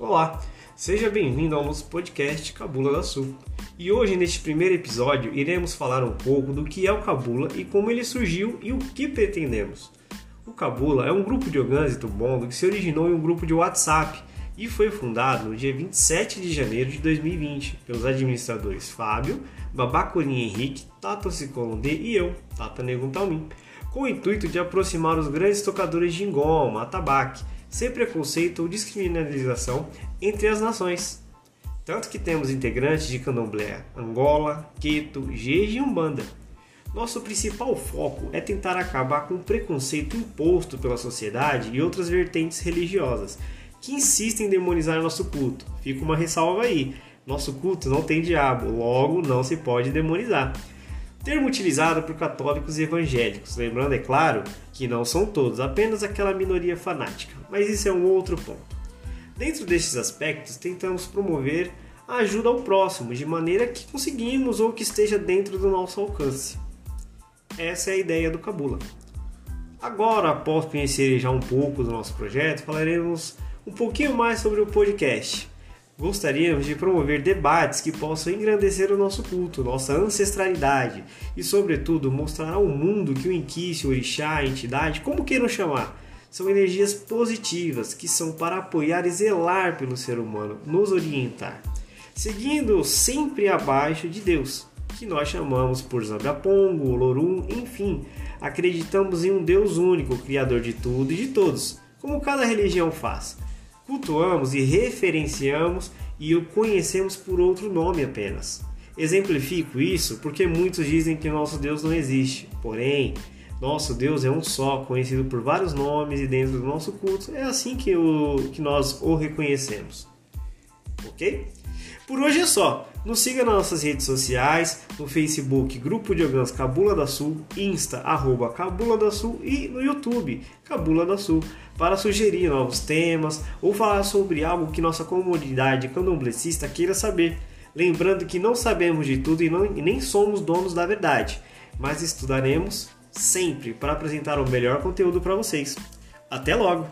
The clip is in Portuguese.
Olá, seja bem-vindo ao nosso podcast Cabula da Sul. E hoje, neste primeiro episódio, iremos falar um pouco do que é o Cabula e como ele surgiu e o que pretendemos. O Cabula é um grupo de Ogãs e Tubondo que se originou em um grupo de WhatsApp e foi fundado no dia 27 de janeiro de 2020 pelos administradores Fábio, Babacurim Henrique, Tata Cicolondê e eu, Tata Negum Talmin, com o intuito de aproximar os grandes tocadores de engoma, atabaque, sem preconceito ou descriminalização entre as nações. Tanto que temos integrantes de candomblé, Angola, Queto, Jeje e Umbanda. Nosso principal foco é tentar acabar com o preconceito imposto pela sociedade e outras vertentes religiosas que insistem em demonizar nosso culto. Fica uma ressalva aí. Nosso culto não tem diabo, logo não se pode demonizar. Termo utilizado por católicos e evangélicos, lembrando, é claro, que não são todos, apenas aquela minoria fanática, mas isso é um outro ponto. Dentro destes aspectos, tentamos promover a ajuda ao próximo, de maneira que conseguimos ou que esteja dentro do nosso alcance. Essa é a ideia do Cabula. Agora, após conhecer já um pouco do nosso projeto, falaremos um pouquinho mais sobre o podcast. Gostaríamos de promover debates que possam engrandecer o nosso culto, nossa ancestralidade e, sobretudo, mostrar ao mundo que o Inquice, o Orixá, a entidade, como queiram chamar, são energias positivas que são para apoiar e zelar pelo ser humano, nos orientar, seguindo sempre abaixo de Deus, que nós chamamos por Zambiapongo, Olorum, enfim, acreditamos em um Deus único, Criador de tudo e de todos, como cada religião faz cultuamos e referenciamos e o conhecemos por outro nome apenas. Exemplifico isso porque muitos dizem que nosso Deus não existe, porém, nosso Deus é um só, conhecido por vários nomes e dentro do nosso culto é assim que, o, que nós o reconhecemos. Ok? Por hoje é só. Nos siga nas nossas redes sociais, no Facebook Grupo de Ogãs Cabula da Sul, Insta arroba Cabula da Sul e no YouTube Cabula da Sul para sugerir novos temas ou falar sobre algo que nossa comunidade candomblecista queira saber. Lembrando que não sabemos de tudo e, não, e nem somos donos da verdade, mas estudaremos sempre para apresentar o melhor conteúdo para vocês. Até logo!